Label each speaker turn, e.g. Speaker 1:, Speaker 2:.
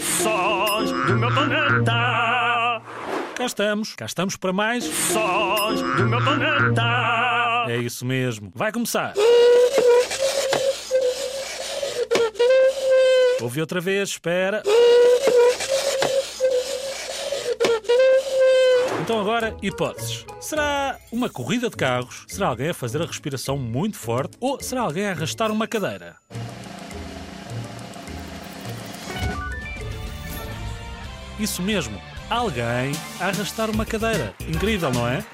Speaker 1: Sons do meu planeta.
Speaker 2: Cá estamos, cá estamos para mais.
Speaker 1: Sons do meu planeta.
Speaker 2: É isso mesmo. Vai começar. Ouvi outra vez, espera. Então agora, hipóteses. Será uma corrida de carros? Será alguém a fazer a respiração muito forte? Ou será alguém a arrastar uma cadeira? Isso mesmo, alguém a arrastar uma cadeira. Incrível, não é?